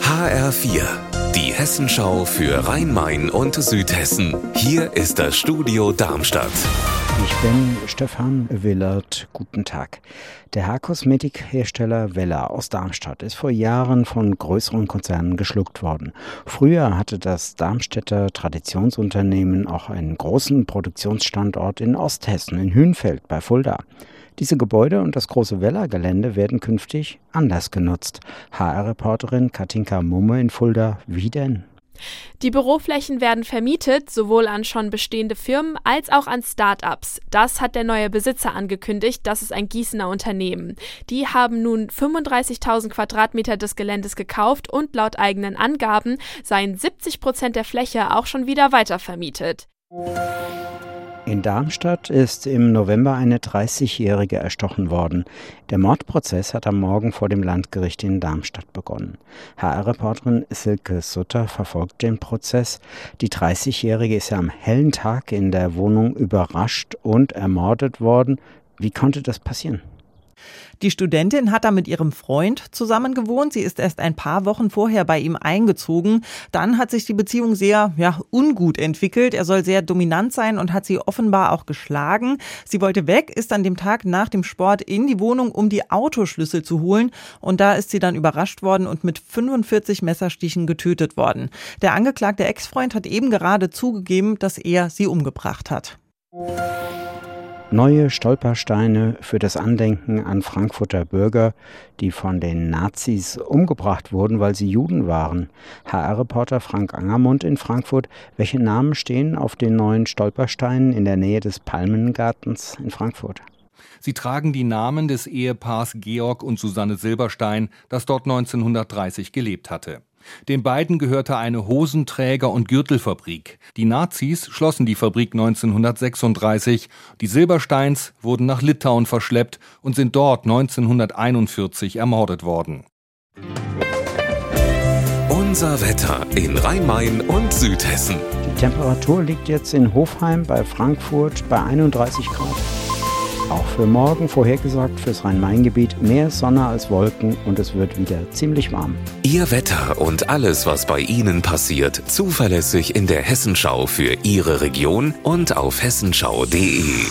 HR4, die Hessenschau für Rhein-Main und Südhessen. Hier ist das Studio Darmstadt. Ich bin Stefan Willert. Guten Tag. Der Haarkosmetikhersteller Wella aus Darmstadt ist vor Jahren von größeren Konzernen geschluckt worden. Früher hatte das Darmstädter Traditionsunternehmen auch einen großen Produktionsstandort in Osthessen, in Hünfeld bei Fulda. Diese Gebäude und das große Weller-Gelände werden künftig anders genutzt. HR-Reporterin Katinka Mumme in Fulda, wie denn? Die Büroflächen werden vermietet, sowohl an schon bestehende Firmen als auch an Start-ups. Das hat der neue Besitzer angekündigt. Das ist ein Gießener Unternehmen. Die haben nun 35.000 Quadratmeter des Geländes gekauft und laut eigenen Angaben seien 70 Prozent der Fläche auch schon wieder weitervermietet. In Darmstadt ist im November eine 30-Jährige erstochen worden. Der Mordprozess hat am Morgen vor dem Landgericht in Darmstadt begonnen. HR-Reporterin Silke Sutter verfolgt den Prozess. Die 30-Jährige ist ja am hellen Tag in der Wohnung überrascht und ermordet worden. Wie konnte das passieren? Die Studentin hat da mit ihrem Freund zusammen gewohnt. Sie ist erst ein paar Wochen vorher bei ihm eingezogen. Dann hat sich die Beziehung sehr ja, ungut entwickelt. Er soll sehr dominant sein und hat sie offenbar auch geschlagen. Sie wollte weg, ist an dem Tag nach dem Sport in die Wohnung, um die Autoschlüssel zu holen. Und da ist sie dann überrascht worden und mit 45 Messerstichen getötet worden. Der angeklagte Ex-Freund hat eben gerade zugegeben, dass er sie umgebracht hat. Neue Stolpersteine für das Andenken an Frankfurter Bürger, die von den Nazis umgebracht wurden, weil sie Juden waren. HR-Reporter Frank Angermund in Frankfurt. Welche Namen stehen auf den neuen Stolpersteinen in der Nähe des Palmengartens in Frankfurt? Sie tragen die Namen des Ehepaars Georg und Susanne Silberstein, das dort 1930 gelebt hatte. Den beiden gehörte eine Hosenträger- und Gürtelfabrik. Die Nazis schlossen die Fabrik 1936. Die Silbersteins wurden nach Litauen verschleppt und sind dort 1941 ermordet worden. Unser Wetter in Rhein-Main und Südhessen. Die Temperatur liegt jetzt in Hofheim bei Frankfurt bei 31 Grad. Auch für morgen vorhergesagt fürs Rhein-Main-Gebiet mehr Sonne als Wolken und es wird wieder ziemlich warm. Ihr Wetter und alles, was bei Ihnen passiert, zuverlässig in der Hessenschau für Ihre Region und auf hessenschau.de.